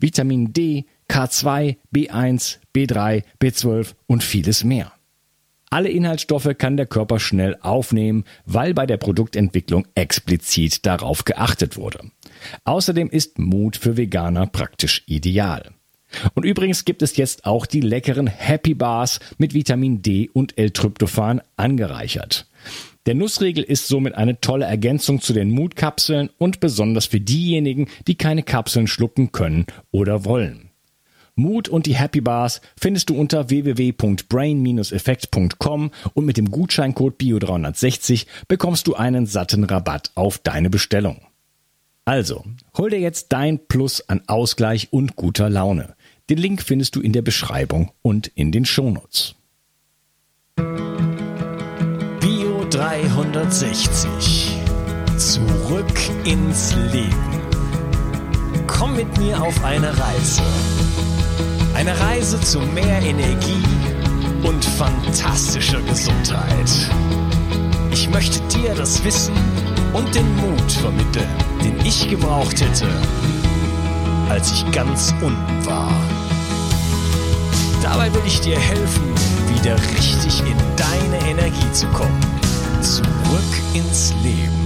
Vitamin D, K2, B1, B3, B12 und vieles mehr. Alle Inhaltsstoffe kann der Körper schnell aufnehmen, weil bei der Produktentwicklung explizit darauf geachtet wurde. Außerdem ist Mut für Veganer praktisch ideal. Und übrigens gibt es jetzt auch die leckeren Happy Bars mit Vitamin D und L-Tryptophan angereichert. Der Nussriegel ist somit eine tolle Ergänzung zu den Mutkapseln und besonders für diejenigen, die keine Kapseln schlucken können oder wollen. Mut und die Happy Bars findest du unter www.brain-effekt.com und mit dem Gutscheincode BIO360 bekommst du einen satten Rabatt auf deine Bestellung. Also, hol dir jetzt dein Plus an Ausgleich und guter Laune. Den Link findest du in der Beschreibung und in den Shownotes. 360. Zurück ins Leben. Komm mit mir auf eine Reise. Eine Reise zu mehr Energie und fantastischer Gesundheit. Ich möchte dir das Wissen und den Mut vermitteln, den ich gebraucht hätte, als ich ganz unten war. Dabei will ich dir helfen, wieder richtig in deine Energie zu kommen. Zurück ins Leben.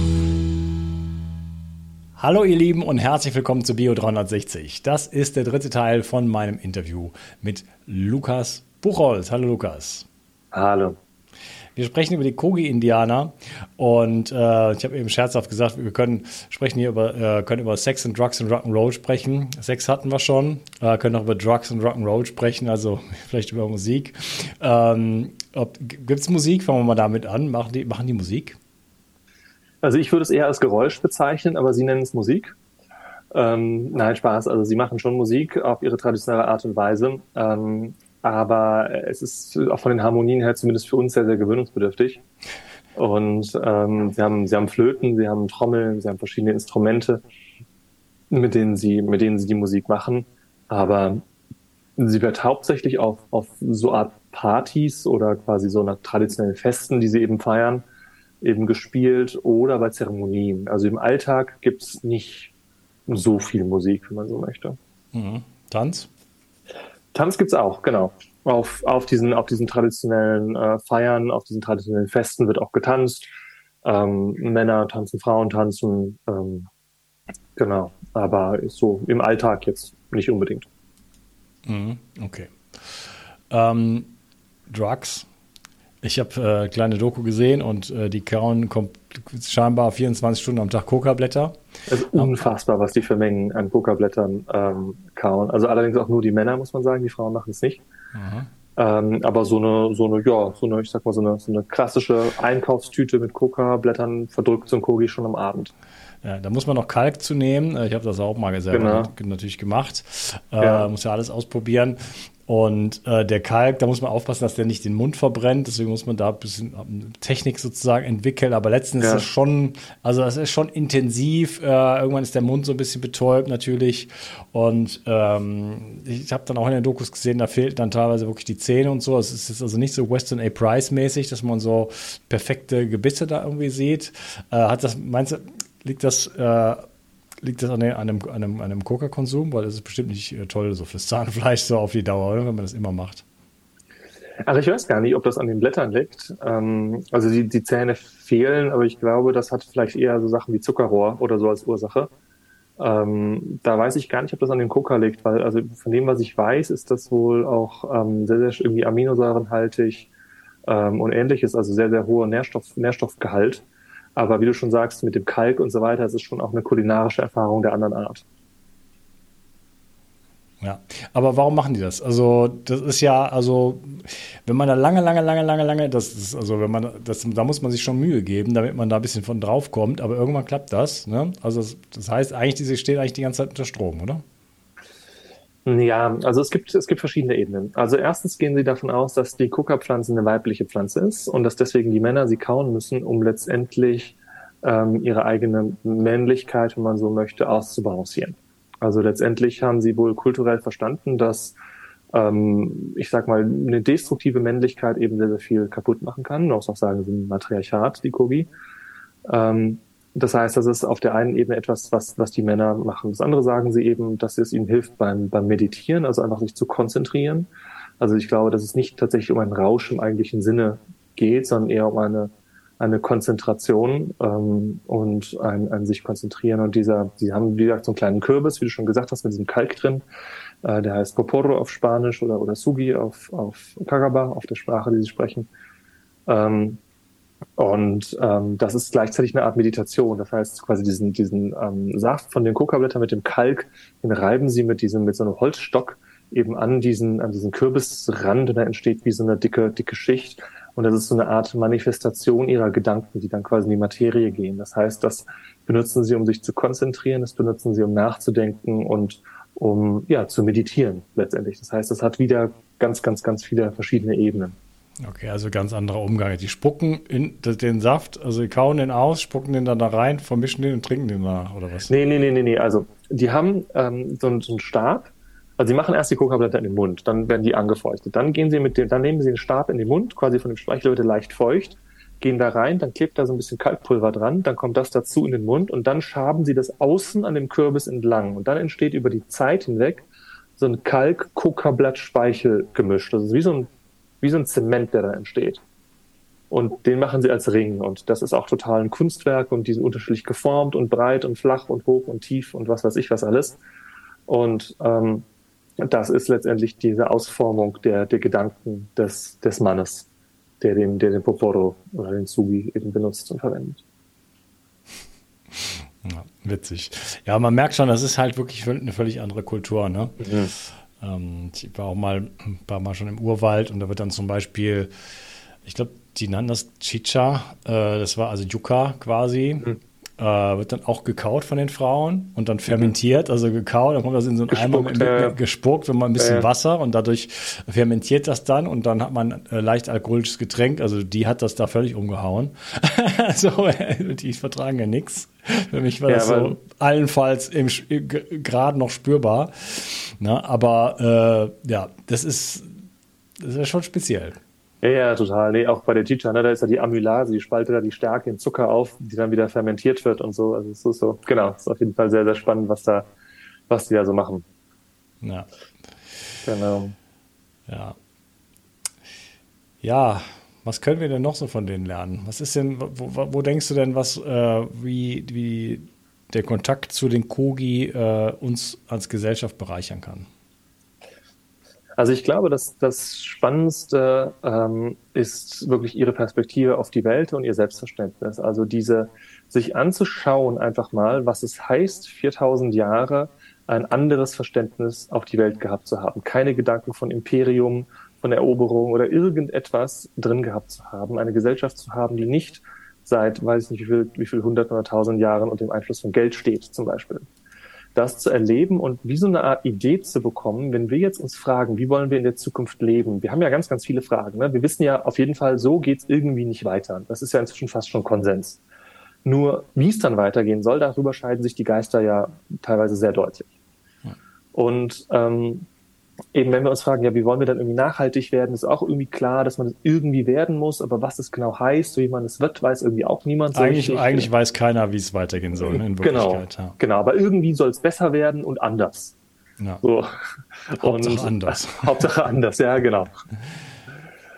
Hallo ihr Lieben und herzlich willkommen zu Bio 360. Das ist der dritte Teil von meinem Interview mit Lukas Buchholz. Hallo Lukas. Hallo. Wir sprechen über die Kogi-Indianer und äh, ich habe eben scherzhaft gesagt, wir können sprechen hier über, äh, können über Sex und Drugs und Rock'n'Roll sprechen. Sex hatten wir schon, äh, können auch über Drugs und Rock'n'Roll sprechen, also vielleicht über Musik. Ähm, Gibt es Musik? Fangen wir mal damit an. Machen die, machen die Musik? Also ich würde es eher als Geräusch bezeichnen, aber Sie nennen es Musik. Ähm, nein, Spaß. Also sie machen schon Musik auf ihre traditionelle Art und Weise. Ähm, aber es ist auch von den Harmonien her zumindest für uns sehr, sehr gewöhnungsbedürftig. Und ähm, sie, haben, sie haben Flöten, sie haben Trommeln, sie haben verschiedene Instrumente, mit denen sie, mit denen sie die Musik machen. Aber sie wird hauptsächlich auf, auf so Art Partys oder quasi so einer traditionellen Festen, die sie eben feiern, eben gespielt oder bei Zeremonien. Also im Alltag gibt's nicht so viel Musik, wenn man so möchte. Mhm. Tanz? Tanz gibt's auch, genau. Auf, auf, diesen, auf diesen traditionellen äh, Feiern, auf diesen traditionellen Festen wird auch getanzt. Ähm, Männer tanzen, Frauen tanzen, ähm, genau. Aber so im Alltag jetzt nicht unbedingt. Mhm, okay. Ähm, Drugs. Ich habe äh, kleine Doku gesehen und äh, die kauen scheinbar 24 Stunden am Tag Coca-Blätter. Es ist unfassbar, was die für Mengen an Coca-Blättern ähm, kauen. Also allerdings auch nur die Männer, muss man sagen. Die Frauen machen es nicht. Ähm, aber so eine, so eine, ja, so eine, ich sag mal, so eine, so eine klassische Einkaufstüte mit Coca-Blättern verdrückt so ein Kogi schon am Abend. Ja, da muss man noch Kalk zu nehmen. Äh, ich habe das auch mal selber genau. natürlich gemacht. Äh, ja. Muss ja alles ausprobieren. Und äh, der Kalk, da muss man aufpassen, dass der nicht den Mund verbrennt. Deswegen muss man da ein bisschen ähm, Technik sozusagen entwickeln. Aber letztens ja. ist das schon, also das ist schon intensiv. Äh, irgendwann ist der Mund so ein bisschen betäubt natürlich. Und ähm, ich habe dann auch in den Dokus gesehen, da fehlt dann teilweise wirklich die Zähne und so. Es ist jetzt also nicht so Western A. Price mäßig, dass man so perfekte Gebisse da irgendwie sieht. Äh, hat das, meinst du, liegt das äh, liegt das an, einem, einem, einem Coca-Konsum? Weil das ist bestimmt nicht äh, toll, so fürs Zahnfleisch so auf die Dauer, oder? wenn man das immer macht. Also ich weiß gar nicht, ob das an den Blättern liegt. Ähm, also die, die Zähne fehlen, aber ich glaube, das hat vielleicht eher so Sachen wie Zuckerrohr oder so als Ursache. Ähm, da weiß ich gar nicht, ob das an dem Coca liegt, weil also von dem, was ich weiß, ist das wohl auch ähm, sehr, sehr irgendwie aminosäurenhaltig ähm, und ähnliches, also sehr, sehr hoher Nährstoff, Nährstoffgehalt. Aber wie du schon sagst, mit dem Kalk und so weiter, es ist schon auch eine kulinarische Erfahrung der anderen Art. Ja, aber warum machen die das? Also, das ist ja, also, wenn man da lange, lange, lange, lange, lange, das ist, also, wenn man, das, da muss man sich schon Mühe geben, damit man da ein bisschen von drauf kommt, aber irgendwann klappt das, ne? Also, das, heißt, eigentlich, diese steht eigentlich die ganze Zeit unter Strom, oder? Ja, also es gibt, es gibt verschiedene Ebenen. Also erstens gehen sie davon aus, dass die Coca-Pflanze eine weibliche Pflanze ist und dass deswegen die Männer sie kauen müssen, um letztendlich ähm, ihre eigene Männlichkeit, wenn man so möchte, auszubalancieren. Also letztendlich haben sie wohl kulturell verstanden, dass ähm, ich sag mal, eine destruktive Männlichkeit eben sehr, sehr viel kaputt machen kann. Auch sagen, sie sind Matriarchat, die Kogi. Ähm, das heißt, das ist auf der einen Ebene etwas, was, was die Männer machen. Das andere sagen sie eben, dass es ihnen hilft beim, beim Meditieren, also einfach sich zu konzentrieren. Also ich glaube, dass es nicht tatsächlich um einen Rausch im eigentlichen Sinne geht, sondern eher um eine, eine Konzentration ähm, und ein, ein sich konzentrieren. Und dieser, sie haben, wie gesagt, so einen kleinen Kürbis, wie du schon gesagt hast, mit diesem Kalk drin. Äh, der heißt Poporo auf Spanisch oder, oder Sugi auf, auf Kagaba, auf der Sprache, die sie sprechen. Ähm, und ähm, das ist gleichzeitig eine Art Meditation. Das heißt, quasi diesen, diesen ähm, Saft von den Kokablättern mit dem Kalk, den reiben sie mit diesem, mit so einem Holzstock eben an diesen, an diesen Kürbisrand und da entsteht wie so eine dicke, dicke Schicht. Und das ist so eine Art Manifestation ihrer Gedanken, die dann quasi in die Materie gehen. Das heißt, das benutzen sie, um sich zu konzentrieren, das benutzen sie, um nachzudenken und um ja zu meditieren letztendlich. Das heißt, es hat wieder ganz, ganz, ganz viele verschiedene Ebenen. Okay, also ganz anderer Umgang. Die spucken in den Saft, also kauen den aus, spucken den dann da rein, vermischen den und trinken den danach, oder was? Nee, nee, nee, nee, nee. Also die haben ähm, so, so einen Stab, also sie machen erst die Coca-Blätter in den Mund, dann werden die angefeuchtet. Dann gehen sie mit dem, dann nehmen sie den Stab in den Mund, quasi von dem Speichel wird leicht feucht, gehen da rein, dann klebt da so ein bisschen Kalkpulver dran, dann kommt das dazu in den Mund und dann schaben sie das außen an dem Kürbis entlang. Und dann entsteht über die Zeit hinweg so ein Kalk-Coca-Blatt-Speichel-Gemisch. Das ist wie so ein wie so ein Zement, der da entsteht. Und den machen sie als Ring. Und das ist auch total ein Kunstwerk und die sind unterschiedlich geformt und breit und flach und hoch und tief und was weiß ich was alles. Und ähm, das ist letztendlich diese Ausformung der, der Gedanken des, des Mannes, der den, der den Poporo oder den Sugi eben benutzt und verwendet. Ja, witzig. Ja, man merkt schon, das ist halt wirklich eine völlig andere Kultur, ne? Mhm. Ähm, ich war auch mal ein paar Mal schon im Urwald und da wird dann zum Beispiel, ich glaube, die nannten das Chicha, äh, das war also Yucca quasi. Mhm. Äh, wird dann auch gekaut von den Frauen und dann fermentiert, also gekaut, dann kommt das in so einen Eimer mit, mit, gespuckt, wenn man ein bisschen äh. Wasser und dadurch fermentiert das dann und dann hat man äh, leicht alkoholisches Getränk, also die hat das da völlig umgehauen. so, die vertragen ja nichts. Für mich war ja, das so allenfalls gerade noch spürbar. Na, aber äh, ja, das ist, das ist ja schon speziell. Ja, ja, total. Nee, auch bei der Chicha, ne, da ist ja die Amylase, die spaltet da die Stärke in Zucker auf, die dann wieder fermentiert wird und so. Also es ist so, genau, ist auf jeden Fall sehr, sehr spannend, was da, was die da so machen. Ja. Genau. Ja. Ja, was können wir denn noch so von denen lernen? Was ist denn, wo, wo denkst du denn, was, äh, wie, wie der Kontakt zu den Kogi äh, uns als Gesellschaft bereichern kann? Also ich glaube, dass das Spannendste ähm, ist wirklich ihre Perspektive auf die Welt und ihr Selbstverständnis. Also diese sich anzuschauen einfach mal, was es heißt, 4000 Jahre ein anderes Verständnis auf die Welt gehabt zu haben. Keine Gedanken von Imperium, von Eroberung oder irgendetwas drin gehabt zu haben, eine Gesellschaft zu haben, die nicht seit, weiß ich nicht, wie viel, wie viel hundert oder tausend Jahren unter dem Einfluss von Geld steht, zum Beispiel. Das zu erleben und wie so eine Art Idee zu bekommen, wenn wir jetzt uns fragen, wie wollen wir in der Zukunft leben? Wir haben ja ganz, ganz viele Fragen. Ne? Wir wissen ja auf jeden Fall, so geht's irgendwie nicht weiter. Das ist ja inzwischen fast schon Konsens. Nur wie es dann weitergehen soll, darüber scheiden sich die Geister ja teilweise sehr deutlich. Und ähm, eben wenn wir uns fragen, ja, wie wollen wir dann irgendwie nachhaltig werden, ist auch irgendwie klar, dass man es irgendwie werden muss, aber was es genau heißt, so wie man es wird, weiß irgendwie auch niemand so Eigentlich, richtig. eigentlich weiß keiner, wie es weitergehen soll, ne, in genau, Wirklichkeit. Genau, ja. genau, aber irgendwie soll es besser werden und anders. Ja. So. Hauptsache und, anders. Hauptsache anders, ja, genau.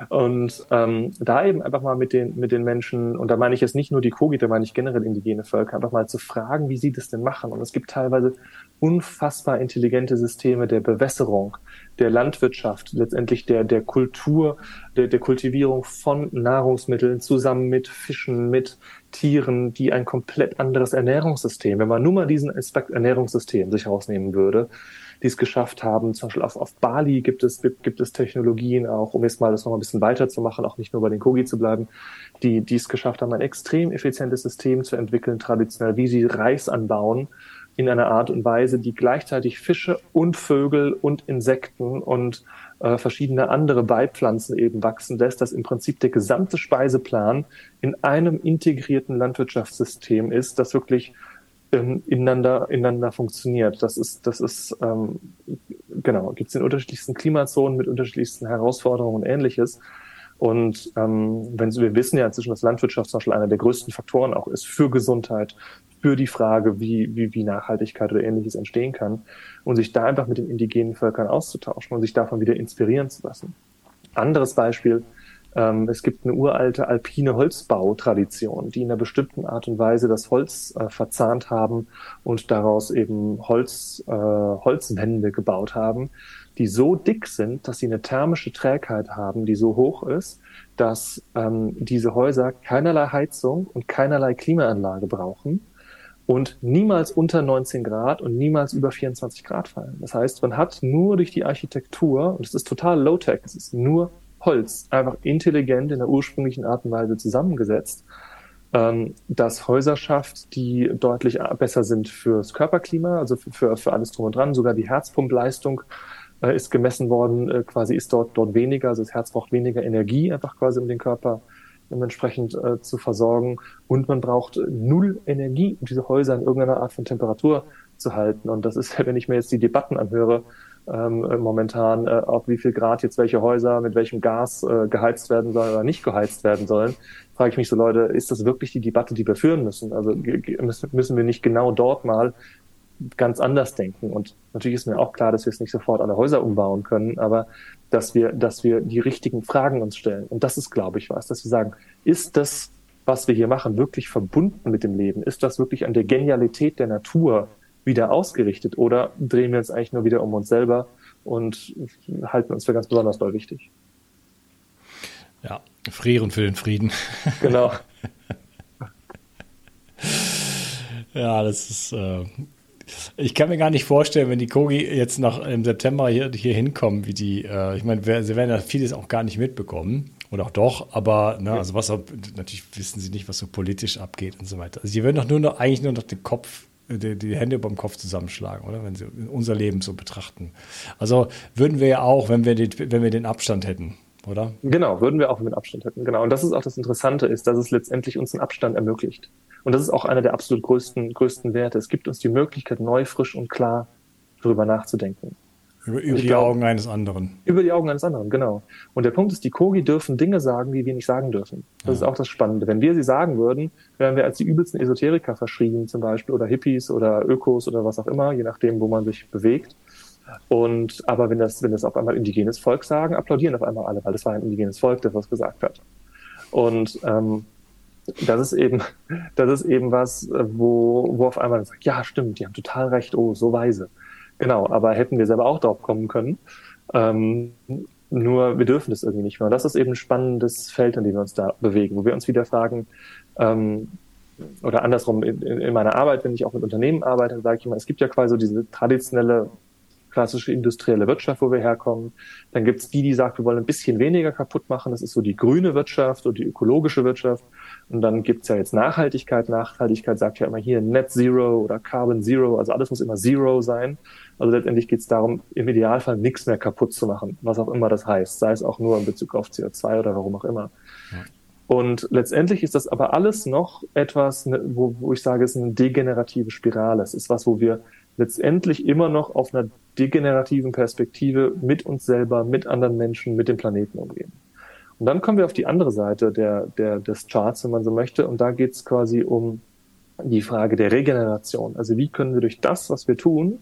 Und ähm, da eben einfach mal mit den, mit den Menschen, und da meine ich jetzt nicht nur die Kogi, da meine ich generell indigene Völker, einfach mal zu fragen, wie sie das denn machen. Und es gibt teilweise unfassbar intelligente Systeme der Bewässerung, der Landwirtschaft, letztendlich der, der Kultur, der, der Kultivierung von Nahrungsmitteln zusammen mit Fischen, mit Tieren, die ein komplett anderes Ernährungssystem, wenn man nur mal diesen Aspekt Ernährungssystem sich rausnehmen würde, die es geschafft haben. Zum Beispiel auf, auf Bali gibt es, gibt es Technologien auch, um jetzt mal das noch ein bisschen weiterzumachen, auch nicht nur bei den Kogi zu bleiben, die, die es geschafft haben, ein extrem effizientes System zu entwickeln, traditionell, wie sie Reis anbauen, in einer Art und Weise, die gleichzeitig Fische und Vögel und Insekten und äh, verschiedene andere Beipflanzen eben wachsen lässt, dass im Prinzip der gesamte Speiseplan in einem integrierten Landwirtschaftssystem ist, das wirklich ähm, ineinander, ineinander funktioniert. Das ist, das ist ähm, genau, gibt es in unterschiedlichsten Klimazonen mit unterschiedlichsten Herausforderungen und ähnliches. Und ähm, wenn Sie, wir wissen ja inzwischen, dass Landwirtschaft zum Beispiel einer der größten Faktoren auch ist für Gesundheit, für die Frage, wie, wie, wie Nachhaltigkeit oder ähnliches entstehen kann und sich da einfach mit den indigenen Völkern auszutauschen und sich davon wieder inspirieren zu lassen. Anderes Beispiel, ähm, es gibt eine uralte alpine Holzbautradition, die in einer bestimmten Art und Weise das Holz äh, verzahnt haben und daraus eben Holz, äh, Holzwände gebaut haben, die so dick sind, dass sie eine thermische Trägheit haben, die so hoch ist, dass ähm, diese Häuser keinerlei Heizung und keinerlei Klimaanlage brauchen und niemals unter 19 Grad und niemals über 24 Grad fallen. Das heißt, man hat nur durch die Architektur, und es ist total low-tech, es ist nur Holz, einfach intelligent in der ursprünglichen Art und Weise zusammengesetzt, ähm, dass Häuser schafft, die deutlich besser sind fürs Körperklima, also für, für alles drum und dran. Sogar die Herzpumpleistung äh, ist gemessen worden, äh, quasi ist dort, dort weniger, also das Herz braucht weniger Energie, einfach quasi um den Körper dementsprechend äh, zu versorgen. Und man braucht null Energie, um diese Häuser in irgendeiner Art von Temperatur zu halten. Und das ist, wenn ich mir jetzt die Debatten anhöre, ähm, momentan, äh, auf wie viel Grad jetzt welche Häuser mit welchem Gas äh, geheizt werden sollen oder nicht geheizt werden sollen, frage ich mich so, Leute, ist das wirklich die Debatte, die wir führen müssen? Also müssen wir nicht genau dort mal ganz anders denken. Und natürlich ist mir auch klar, dass wir es nicht sofort alle Häuser umbauen können, aber dass wir, dass wir die richtigen Fragen uns stellen. Und das ist, glaube ich, was, dass wir sagen, ist das, was wir hier machen, wirklich verbunden mit dem Leben? Ist das wirklich an der Genialität der Natur wieder ausgerichtet? Oder drehen wir uns eigentlich nur wieder um uns selber und halten uns für ganz besonders doll wichtig? Ja, frieren für den Frieden. Genau. ja, das ist, äh, ich kann mir gar nicht vorstellen, wenn die Kogi jetzt noch im September hier, hier hinkommen, wie die, äh, ich meine, sie werden ja vieles auch gar nicht mitbekommen. Oder auch doch, aber ne, also was natürlich wissen sie nicht, was so politisch abgeht und so weiter. Also sie würden doch nur noch eigentlich nur noch den Kopf, die, die Hände über dem Kopf zusammenschlagen, oder? Wenn sie unser Leben so betrachten. Also würden wir ja auch, wenn wir den, wenn wir den Abstand hätten, oder? Genau, würden wir auch, wenn wir den Abstand hätten. Genau. Und das ist auch das Interessante, ist, dass es letztendlich uns einen Abstand ermöglicht. Und das ist auch einer der absolut größten, größten Werte. Es gibt uns die Möglichkeit, neu, frisch und klar darüber nachzudenken. Über, über die glaub, Augen eines anderen. Über die Augen eines anderen, genau. Und der Punkt ist, die Kogi dürfen Dinge sagen, die wir nicht sagen dürfen. Das ja. ist auch das Spannende. Wenn wir sie sagen würden, wären wir als die übelsten Esoteriker verschrieben, zum Beispiel, oder Hippies oder Ökos oder was auch immer, je nachdem, wo man sich bewegt. Und aber wenn das, wenn das auf einmal indigenes Volk sagen, applaudieren auf einmal alle, weil das war ein indigenes Volk, das was gesagt hat. Und ähm, das ist eben, das ist eben was, wo, wo auf einmal sagt, ja, stimmt, die haben total recht, oh, so weise. Genau, aber hätten wir selber auch drauf kommen können. Ähm, nur wir dürfen das irgendwie nicht mehr. Und das ist eben ein spannendes Feld, in dem wir uns da bewegen, wo wir uns wieder fragen, ähm, oder andersrum in, in meiner Arbeit, wenn ich auch mit Unternehmen arbeite, sage ich immer, es gibt ja quasi diese traditionelle klassische industrielle Wirtschaft, wo wir herkommen. Dann gibt es die, die sagt, wir wollen ein bisschen weniger kaputt machen. Das ist so die grüne Wirtschaft oder die ökologische Wirtschaft. Und dann gibt es ja jetzt Nachhaltigkeit. Nachhaltigkeit sagt ja immer hier Net Zero oder Carbon Zero. Also alles muss immer Zero sein. Also letztendlich geht es darum, im Idealfall nichts mehr kaputt zu machen, was auch immer das heißt. Sei es auch nur in Bezug auf CO2 oder warum auch immer. Ja. Und letztendlich ist das aber alles noch etwas, ne, wo, wo ich sage, es ist eine degenerative Spirale. Es ist was, wo wir letztendlich immer noch auf einer degenerativen Perspektive mit uns selber, mit anderen Menschen, mit dem Planeten umgehen. Und dann kommen wir auf die andere Seite der, der, des Charts, wenn man so möchte. Und da geht es quasi um die Frage der Regeneration. Also wie können wir durch das, was wir tun,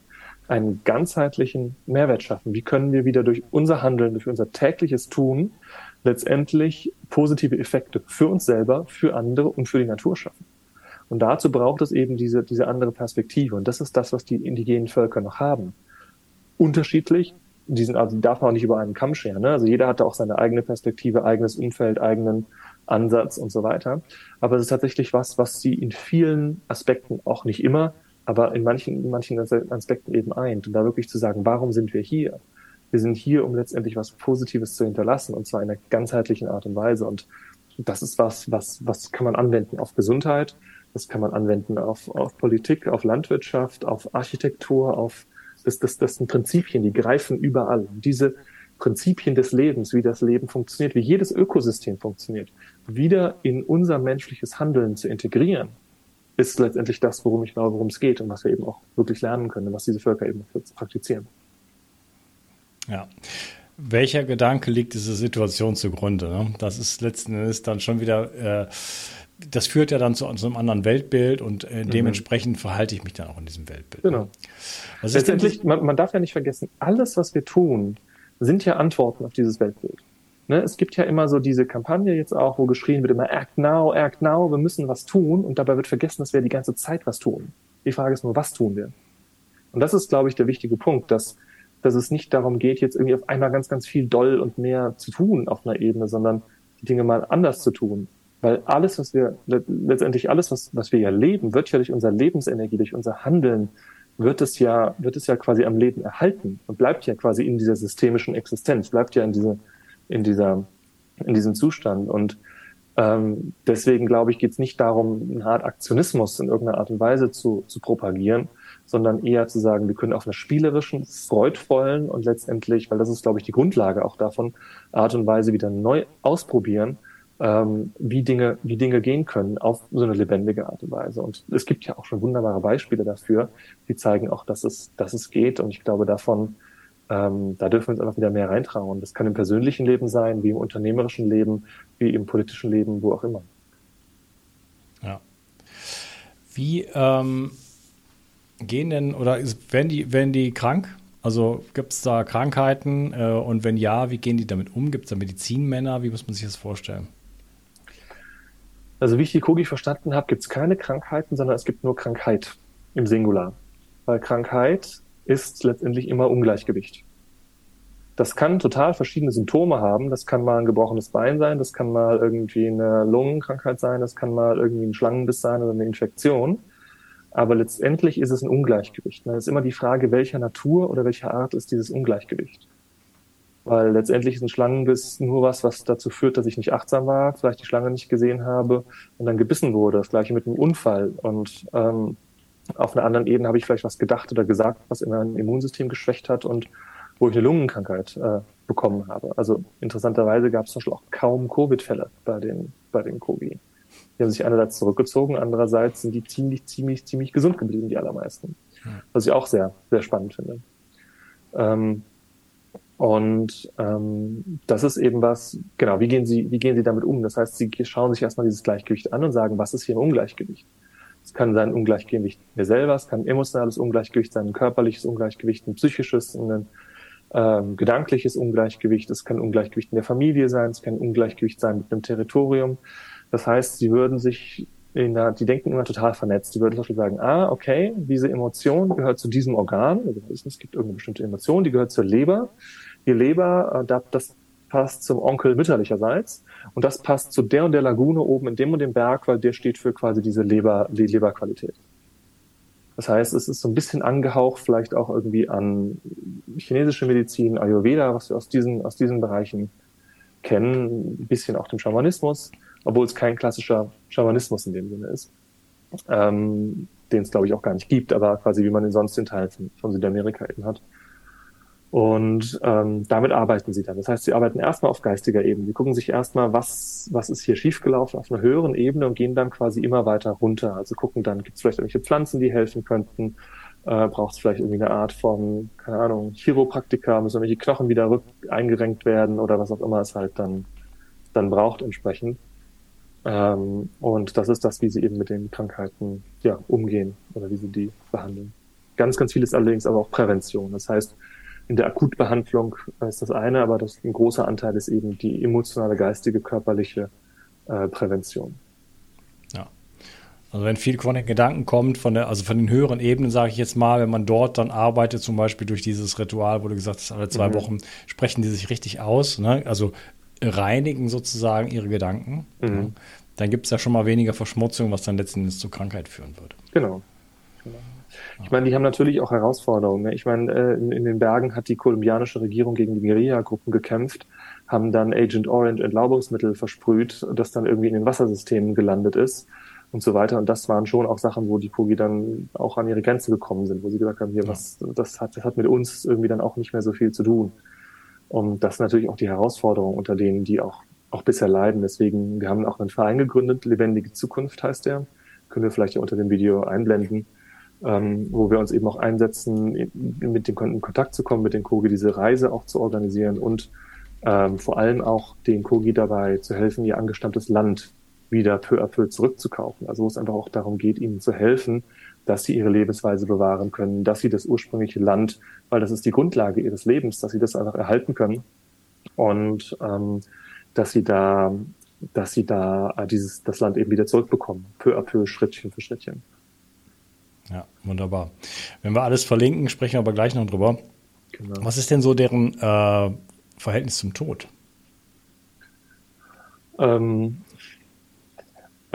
einen ganzheitlichen Mehrwert schaffen? Wie können wir wieder durch unser Handeln, durch unser tägliches Tun letztendlich positive Effekte für uns selber, für andere und für die Natur schaffen? Und dazu braucht es eben diese, diese andere Perspektive. Und das ist das, was die indigenen Völker noch haben. Unterschiedlich. Die, sind, also die darf man auch nicht über einen Kamm scheren. Ne? Also jeder hat da auch seine eigene Perspektive, eigenes Umfeld, eigenen Ansatz und so weiter. Aber es ist tatsächlich was, was sie in vielen Aspekten, auch nicht immer, aber in manchen, in manchen Aspekten eben eint. Und da wirklich zu sagen, warum sind wir hier? Wir sind hier, um letztendlich was Positives zu hinterlassen, und zwar in einer ganzheitlichen Art und Weise. Und das ist was, was, was kann man anwenden auf Gesundheit, Das kann man anwenden auf, auf Politik, auf Landwirtschaft, auf Architektur, auf das, das, das sind Prinzipien, die greifen überall. Und diese Prinzipien des Lebens, wie das Leben funktioniert, wie jedes Ökosystem funktioniert, wieder in unser menschliches Handeln zu integrieren, ist letztendlich das, worum ich glaube, worum es geht und was wir eben auch wirklich lernen können, was diese Völker eben praktizieren. Ja. Welcher Gedanke liegt dieser Situation zugrunde? Ne? Das ist letzten Endes dann schon wieder, äh, das führt ja dann zu, zu, einem anderen Weltbild und äh, mhm. dementsprechend verhalte ich mich dann auch in diesem Weltbild. Genau. Letztendlich, man, man darf ja nicht vergessen, alles, was wir tun, sind ja Antworten auf dieses Weltbild. Ne, es gibt ja immer so diese Kampagne jetzt auch, wo geschrien wird immer Act now, Act now, wir müssen was tun und dabei wird vergessen, dass wir die ganze Zeit was tun. Die Frage ist nur, was tun wir? Und das ist, glaube ich, der wichtige Punkt, dass dass es nicht darum geht, jetzt irgendwie auf einmal ganz, ganz viel doll und mehr zu tun auf einer Ebene, sondern die Dinge mal anders zu tun. Weil alles, was wir, letztendlich alles, was, was wir ja leben, wird ja durch unsere Lebensenergie, durch unser Handeln, wird es ja, wird es ja quasi am Leben erhalten und bleibt ja quasi in dieser systemischen Existenz, bleibt ja in diese, in dieser, in diesem Zustand. Und ähm, deswegen glaube ich, geht es nicht darum, eine Art Aktionismus in irgendeiner Art und Weise zu, zu propagieren, sondern eher zu sagen, wir können auf einer spielerischen, freudvollen und letztendlich, weil das ist, glaube ich, die Grundlage auch davon, Art und Weise wieder neu ausprobieren, ähm, wie Dinge, wie Dinge gehen können auf so eine lebendige Art und Weise. Und es gibt ja auch schon wunderbare Beispiele dafür, die zeigen auch, dass es, dass es geht. Und ich glaube, davon, ähm, da dürfen wir uns einfach wieder mehr reintrauen. Das kann im persönlichen Leben sein, wie im unternehmerischen Leben, wie im politischen Leben, wo auch immer. Ja. Wie ähm, gehen denn oder werden die, werden die krank? Also gibt es da Krankheiten äh, und wenn ja, wie gehen die damit um? Gibt es da Medizinmänner? Wie muss man sich das vorstellen? Also wie ich die Kogi verstanden habe, gibt es keine Krankheiten, sondern es gibt nur Krankheit im Singular. Weil Krankheit ist letztendlich immer Ungleichgewicht. Das kann total verschiedene Symptome haben. Das kann mal ein gebrochenes Bein sein, das kann mal irgendwie eine Lungenkrankheit sein, das kann mal irgendwie ein Schlangenbiss sein oder eine Infektion. Aber letztendlich ist es ein Ungleichgewicht. Es ist immer die Frage, welcher Natur oder welcher Art ist dieses Ungleichgewicht. Weil letztendlich ist ein Schlangenbiss nur was, was dazu führt, dass ich nicht achtsam war, vielleicht die Schlange nicht gesehen habe und dann gebissen wurde. Das gleiche mit einem Unfall. Und ähm, auf einer anderen Ebene habe ich vielleicht was gedacht oder gesagt, was in meinem Immunsystem geschwächt hat und wo ich eine Lungenkrankheit äh, bekommen habe. Also interessanterweise gab es zum Beispiel auch kaum Covid-Fälle bei den, bei den Covid. Die haben sich einerseits zurückgezogen, andererseits sind die ziemlich, ziemlich, ziemlich gesund geblieben, die allermeisten. Was ich auch sehr, sehr spannend finde. Ähm, und ähm, das ist eben was, genau, wie gehen Sie, wie gehen Sie damit um? Das heißt, Sie schauen sich erstmal dieses Gleichgewicht an und sagen, was ist hier ein Ungleichgewicht? Es kann sein Ungleichgewicht mir selber, es kann ein emotionales Ungleichgewicht sein, ein körperliches Ungleichgewicht, ein psychisches, ein ähm, gedankliches Ungleichgewicht, es kann Ungleichgewicht in der Familie sein, es kann Ungleichgewicht sein mit einem Territorium. Das heißt, sie würden sich der, die denken immer total vernetzt. Die würden zum Beispiel sagen, ah, okay, diese Emotion gehört zu diesem Organ. Also es gibt irgendeine bestimmte Emotion, die gehört zur Leber. Die Leber, äh, das passt zum Onkel mütterlicherseits. Und das passt zu der und der Lagune oben in dem und dem Berg, weil der steht für quasi diese Leber, die Leberqualität. Das heißt, es ist so ein bisschen angehaucht vielleicht auch irgendwie an chinesische Medizin, Ayurveda, was wir aus diesen, aus diesen Bereichen kennen, ein bisschen auch dem Schamanismus obwohl es kein klassischer Schamanismus in dem Sinne ist, ähm, den es glaube ich auch gar nicht gibt, aber quasi wie man ihn sonst in Teilen von, von Südamerika eben hat. Und ähm, damit arbeiten sie dann. Das heißt, sie arbeiten erstmal auf geistiger Ebene. Sie gucken sich erstmal, was, was ist hier schiefgelaufen auf einer höheren Ebene und gehen dann quasi immer weiter runter. Also gucken dann, gibt es vielleicht irgendwelche Pflanzen, die helfen könnten? Äh, Braucht es vielleicht irgendwie eine Art von, keine Ahnung, Chiropraktika, müssen irgendwelche Knochen wieder rück eingerenkt werden oder was auch immer es halt dann, dann braucht entsprechend. Ähm, und das ist das, wie sie eben mit den Krankheiten ja, umgehen oder wie sie die behandeln. Ganz, ganz viel ist allerdings aber auch Prävention. Das heißt, in der Akutbehandlung ist das eine, aber das, ein großer Anteil ist eben die emotionale, geistige, körperliche äh, Prävention. Ja. Also wenn viel von den Gedanken kommt, von der, also von den höheren Ebenen, sage ich jetzt mal, wenn man dort dann arbeitet, zum Beispiel durch dieses Ritual, wo du gesagt hast, alle zwei mhm. Wochen sprechen die sich richtig aus. Ne? Also reinigen sozusagen ihre Gedanken. Mhm. Dann gibt es ja schon mal weniger Verschmutzung, was dann letzten Endes zur Krankheit führen würde. Genau. genau. Ich meine, die haben natürlich auch Herausforderungen. Ne? Ich meine, äh, in, in, den Bergen hat die kolumbianische Regierung gegen die Guerilla-Gruppen gekämpft, haben dann Agent Orange Entlaubungsmittel versprüht, das dann irgendwie in den Wassersystemen gelandet ist. und so weiter. Und das waren schon auch Sachen, wo die Kogi dann auch an ihre Grenzen gekommen sind, wo sie gesagt haben, hier, was, das hat, das hat mit uns irgendwie dann auch nicht mehr so viel zu tun. Und das ist natürlich auch die Herausforderung, unter denen die auch, auch bisher leiden. Deswegen, wir haben auch einen Verein gegründet, Lebendige Zukunft heißt der. Können wir vielleicht ja unter dem Video einblenden, ähm, wo wir uns eben auch einsetzen, mit dem in Kontakt zu kommen, mit den Kogi diese Reise auch zu organisieren und ähm, vor allem auch den Kogi dabei zu helfen, ihr angestammtes Land wieder peu à peu zurückzukaufen. Also wo es einfach auch darum geht, ihnen zu helfen, dass sie ihre Lebensweise bewahren können, dass sie das ursprüngliche Land, weil das ist die Grundlage ihres Lebens, dass sie das einfach erhalten können und ähm, dass sie da, dass sie da äh, dieses das Land eben wieder zurückbekommen, peu à peu, Schrittchen für Schrittchen. Ja, wunderbar. Wenn wir alles verlinken, sprechen wir aber gleich noch drüber. Genau. Was ist denn so deren äh, Verhältnis zum Tod? Ähm,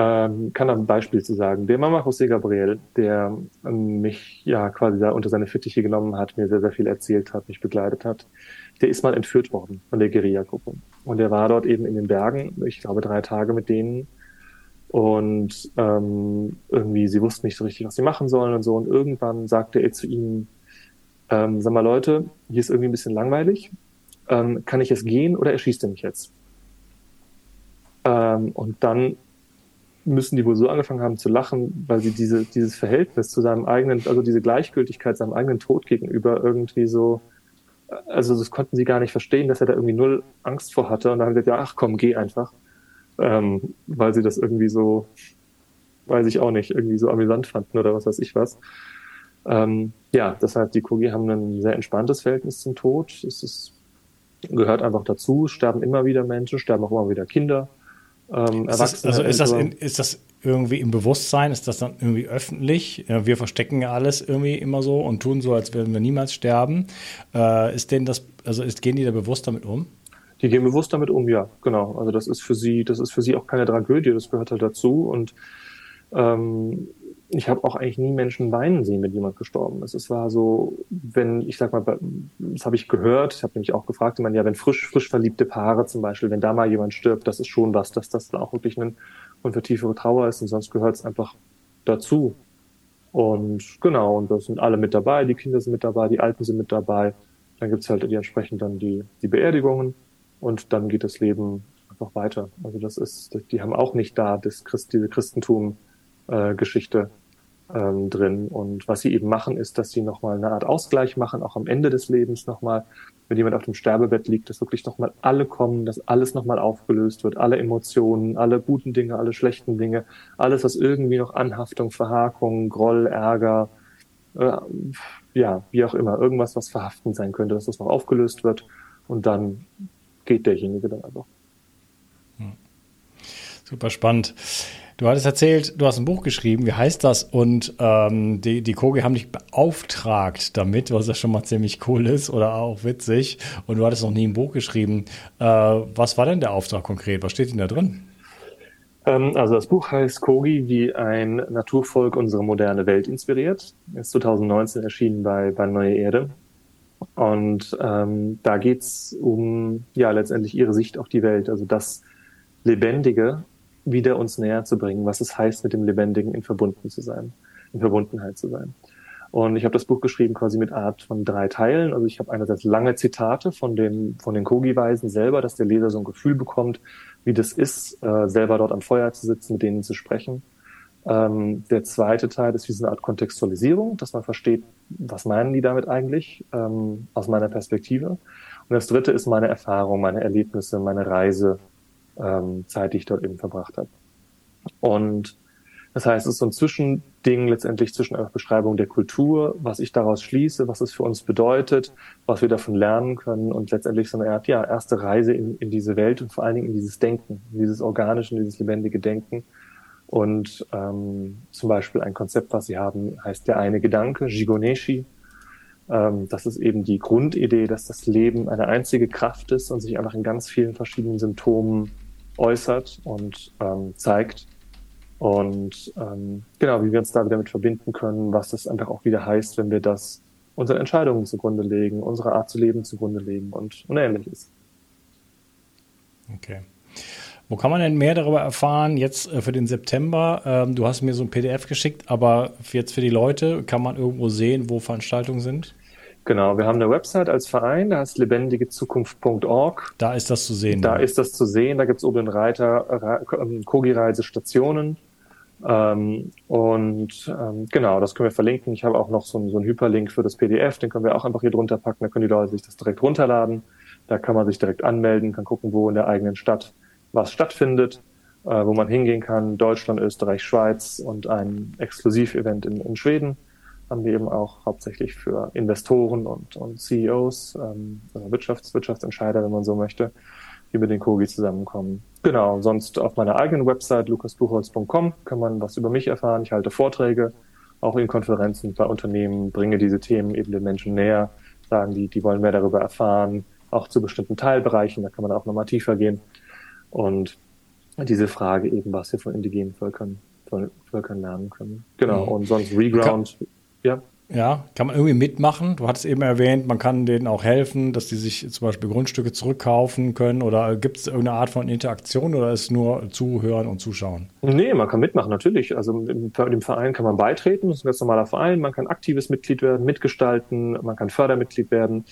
ähm, kann ein Beispiel zu sagen. Der Mama José Gabriel, der ähm, mich ja quasi da unter seine Fittiche genommen hat, mir sehr, sehr viel erzählt hat, mich begleitet hat, der ist mal entführt worden von der Guerilla-Gruppe. Und der war dort eben in den Bergen, ich glaube drei Tage mit denen. Und ähm, irgendwie, sie wussten nicht so richtig, was sie machen sollen und so. Und irgendwann sagte er zu ihnen, ähm, sag mal Leute, hier ist irgendwie ein bisschen langweilig. Ähm, kann ich jetzt gehen oder erschießt er mich jetzt? Ähm, und dann müssen die wohl so angefangen haben zu lachen, weil sie diese, dieses Verhältnis zu seinem eigenen, also diese Gleichgültigkeit seinem eigenen Tod gegenüber irgendwie so, also das konnten sie gar nicht verstehen, dass er da irgendwie null Angst vor hatte. Und dann haben sie gesagt, ja, ach komm, geh einfach. Ähm, weil sie das irgendwie so, weiß ich auch nicht, irgendwie so amüsant fanden oder was weiß ich was. Ähm, ja, deshalb die Kogi haben ein sehr entspanntes Verhältnis zum Tod. Es ist, gehört einfach dazu, sterben immer wieder Menschen, sterben auch immer wieder Kinder ähm, ist das, also ist das, in, ist das irgendwie im Bewusstsein? Ist das dann irgendwie öffentlich? Wir verstecken ja alles irgendwie immer so und tun so, als würden wir niemals sterben. Äh, ist denn das, also ist, gehen die da bewusst damit um? Die gehen bewusst damit um, ja, genau. Also das ist für sie, das ist für sie auch keine Tragödie, das gehört halt dazu. Und ähm, ich habe auch eigentlich nie Menschen weinen sehen, wenn jemand gestorben ist. Es war so, wenn, ich sag mal, das habe ich gehört, ich habe nämlich auch gefragt, ich meine, ja, wenn frisch, frisch verliebte Paare zum Beispiel, wenn da mal jemand stirbt, das ist schon was, dass das dann auch wirklich ein und für tiefere Trauer ist und sonst gehört es einfach dazu. Und genau, und da sind alle mit dabei, die Kinder sind mit dabei, die Alten sind mit dabei. Dann gibt's halt die entsprechend dann die, die Beerdigungen und dann geht das Leben einfach weiter. Also das ist, die haben auch nicht da das Christ, diese Christentum äh, ähm, drin. Und was sie eben machen, ist, dass sie nochmal eine Art Ausgleich machen, auch am Ende des Lebens nochmal, wenn jemand auf dem Sterbebett liegt, dass wirklich nochmal alle kommen, dass alles nochmal aufgelöst wird, alle Emotionen, alle guten Dinge, alle schlechten Dinge, alles, was irgendwie noch Anhaftung, Verhakung, Groll, Ärger, äh, ja, wie auch immer, irgendwas, was verhaftend sein könnte, dass das noch aufgelöst wird und dann geht derjenige dann einfach. Hm. Super spannend. Du hattest erzählt, du hast ein Buch geschrieben, wie heißt das? Und ähm, die, die Kogi haben dich beauftragt damit, was ja schon mal ziemlich cool ist oder auch witzig. Und du hattest noch nie ein Buch geschrieben. Äh, was war denn der Auftrag konkret? Was steht denn da drin? Ähm, also das Buch heißt Kogi, wie ein Naturvolk unsere moderne Welt inspiriert. Ist 2019 erschienen bei, bei Neue Erde. Und ähm, da geht's um ja letztendlich ihre Sicht auf die Welt, also das Lebendige wieder uns näher zu bringen, was es heißt, mit dem Lebendigen in verbunden zu sein, in Verbundenheit zu sein. Und ich habe das Buch geschrieben quasi mit Art von drei Teilen. Also ich habe einerseits lange Zitate von den, von den Kogi-Weisen selber, dass der Leser so ein Gefühl bekommt, wie das ist, äh, selber dort am Feuer zu sitzen, mit denen zu sprechen. Ähm, der zweite Teil ist wie so eine Art Kontextualisierung, dass man versteht, was meinen die damit eigentlich, ähm, aus meiner Perspektive. Und das dritte ist meine Erfahrung, meine Erlebnisse, meine Reise ähm, Zeit, die ich dort eben verbracht habe. Und das heißt, es ist so ein Zwischending letztendlich zwischen einer Beschreibung der Kultur, was ich daraus schließe, was es für uns bedeutet, was wir davon lernen können und letztendlich so eine Art, ja, erste Reise in, in diese Welt und vor allen Dingen in dieses Denken, in dieses organische, in dieses lebendige Denken. Und ähm, zum Beispiel ein Konzept, was sie haben, heißt der eine Gedanke, Jigoneshi. Ähm, das ist eben die Grundidee, dass das Leben eine einzige Kraft ist und sich einfach in ganz vielen verschiedenen Symptomen äußert und ähm, zeigt. Und ähm, genau, wie wir uns da wieder mit verbinden können, was das einfach auch wieder heißt, wenn wir das unseren Entscheidungen zugrunde legen, unsere Art zu leben zugrunde legen und, und ähnliches. Okay. Wo kann man denn mehr darüber erfahren? Jetzt äh, für den September, ähm, du hast mir so ein PDF geschickt, aber jetzt für die Leute, kann man irgendwo sehen, wo Veranstaltungen sind? Genau, wir haben eine Website als Verein, da heißt lebendigezukunft.org. Da ist das zu sehen. Da ist das zu sehen, da gibt es oben den Reiter ähm, Kogi-Reisestationen. Ähm, und ähm, genau, das können wir verlinken. Ich habe auch noch so, so einen Hyperlink für das PDF, den können wir auch einfach hier drunter packen, da können die Leute sich das direkt runterladen. Da kann man sich direkt anmelden, kann gucken, wo in der eigenen Stadt was stattfindet, äh, wo man hingehen kann. Deutschland, Österreich, Schweiz und ein Exklusivevent in, in Schweden haben wir eben auch hauptsächlich für Investoren und, und CEOs, ähm, Wirtschafts-, Wirtschaftsentscheider, wenn man so möchte, die mit den Kogi zusammenkommen. Genau, sonst auf meiner eigenen Website lukasbuchholz.com kann man was über mich erfahren. Ich halte Vorträge, auch in Konferenzen bei Unternehmen, bringe diese Themen eben den Menschen näher, sagen die, die wollen mehr darüber erfahren, auch zu bestimmten Teilbereichen, da kann man auch nochmal tiefer gehen. Und diese Frage eben, was wir von indigenen Völkern, Völkern lernen können. Genau. Mhm. Und sonst Reground, ja. Ja, kann man irgendwie mitmachen? Du hattest eben erwähnt, man kann denen auch helfen, dass die sich zum Beispiel Grundstücke zurückkaufen können oder gibt es irgendeine Art von Interaktion oder ist es nur zuhören und zuschauen? Nee, man kann mitmachen, natürlich. Also im, im Verein kann man beitreten, das ist ein ganz normaler Verein, man kann aktives Mitglied werden, mitgestalten, man kann Fördermitglied werden.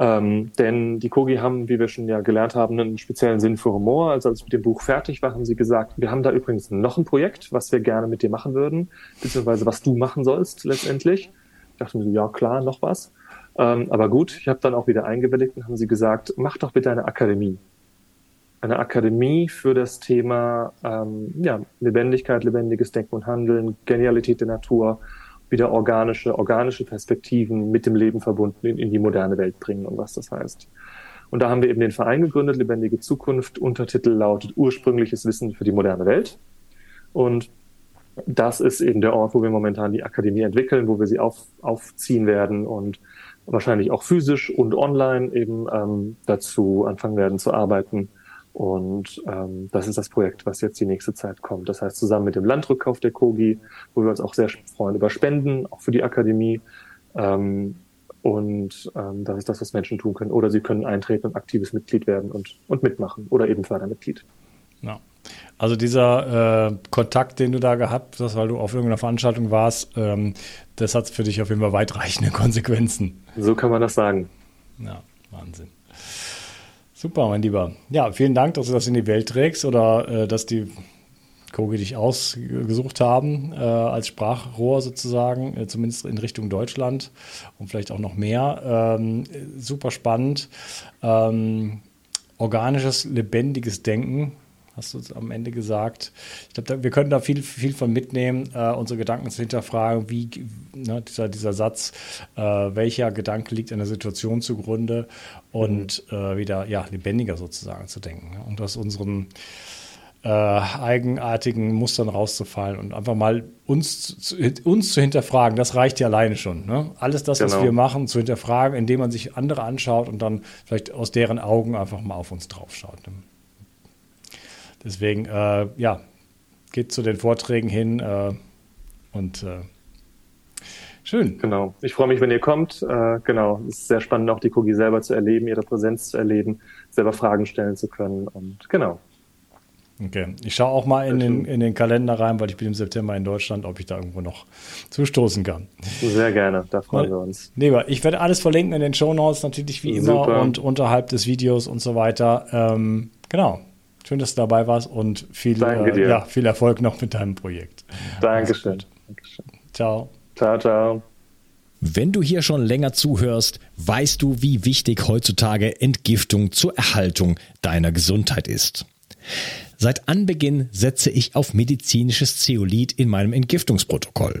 Ähm, denn die Kogi haben, wie wir schon ja gelernt haben, einen speziellen Sinn für Humor. Also als mit dem Buch fertig war, haben sie gesagt, wir haben da übrigens noch ein Projekt, was wir gerne mit dir machen würden, beziehungsweise was du machen sollst letztendlich. Ich dachte mir so, ja klar, noch was. Ähm, aber gut, ich habe dann auch wieder eingewilligt und haben sie gesagt, mach doch bitte eine Akademie. Eine Akademie für das Thema ähm, ja, Lebendigkeit, lebendiges Denken und Handeln, Genialität der Natur wieder organische, organische Perspektiven mit dem Leben verbunden in, in die moderne Welt bringen und was das heißt. Und da haben wir eben den Verein gegründet, Lebendige Zukunft. Untertitel lautet Ursprüngliches Wissen für die moderne Welt. Und das ist eben der Ort, wo wir momentan die Akademie entwickeln, wo wir sie auf, aufziehen werden und wahrscheinlich auch physisch und online eben ähm, dazu anfangen werden zu arbeiten, und ähm, das ist das Projekt, was jetzt die nächste Zeit kommt. Das heißt, zusammen mit dem Landrückkauf der Kogi, wo wir uns auch sehr freuen über Spenden, auch für die Akademie. Ähm, und ähm, das ist das, was Menschen tun können. Oder sie können eintreten und aktives Mitglied werden und, und mitmachen oder eben Fördermitglied. Ja. Also dieser äh, Kontakt, den du da gehabt hast, weil du auf irgendeiner Veranstaltung warst, ähm, das hat für dich auf jeden Fall weitreichende Konsequenzen. So kann man das sagen. Ja, Wahnsinn. Super, mein Lieber. Ja, vielen Dank, dass du das in die Welt trägst oder äh, dass die Kogi dich ausgesucht haben äh, als Sprachrohr sozusagen, äh, zumindest in Richtung Deutschland und vielleicht auch noch mehr. Ähm, super spannend. Ähm, organisches, lebendiges Denken hast du am Ende gesagt. Ich glaube, wir können da viel, viel von mitnehmen, äh, unsere Gedanken zu hinterfragen, wie ne, dieser, dieser Satz, äh, welcher Gedanke liegt einer Situation zugrunde und mhm. äh, wieder ja, lebendiger sozusagen zu denken ne? und aus unseren äh, eigenartigen Mustern rauszufallen und einfach mal uns, zu, uns zu hinterfragen, das reicht ja alleine schon. Ne? Alles das, genau. was wir machen, zu hinterfragen, indem man sich andere anschaut und dann vielleicht aus deren Augen einfach mal auf uns draufschaut. Ne? Deswegen, äh, ja, geht zu den Vorträgen hin äh, und äh, schön. Genau. Ich freue mich, wenn ihr kommt. Äh, genau. Es ist sehr spannend, auch die Kogi selber zu erleben, ihre Präsenz zu erleben, selber Fragen stellen zu können und genau. Okay, ich schaue auch mal in den, in den Kalender rein, weil ich bin im September in Deutschland, ob ich da irgendwo noch zustoßen kann. Sehr gerne, da freuen wir uns. Lieber, ich werde alles verlinken in den Show Notes, natürlich wie immer Super. und unterhalb des Videos und so weiter. Ähm, genau, Schön, dass du dabei warst und viel, äh, ja, viel Erfolg noch mit deinem Projekt. Dankeschön. Dankeschön. Ciao. Ciao, ciao. Wenn du hier schon länger zuhörst, weißt du, wie wichtig heutzutage Entgiftung zur Erhaltung deiner Gesundheit ist. Seit Anbeginn setze ich auf medizinisches Zeolit in meinem Entgiftungsprotokoll.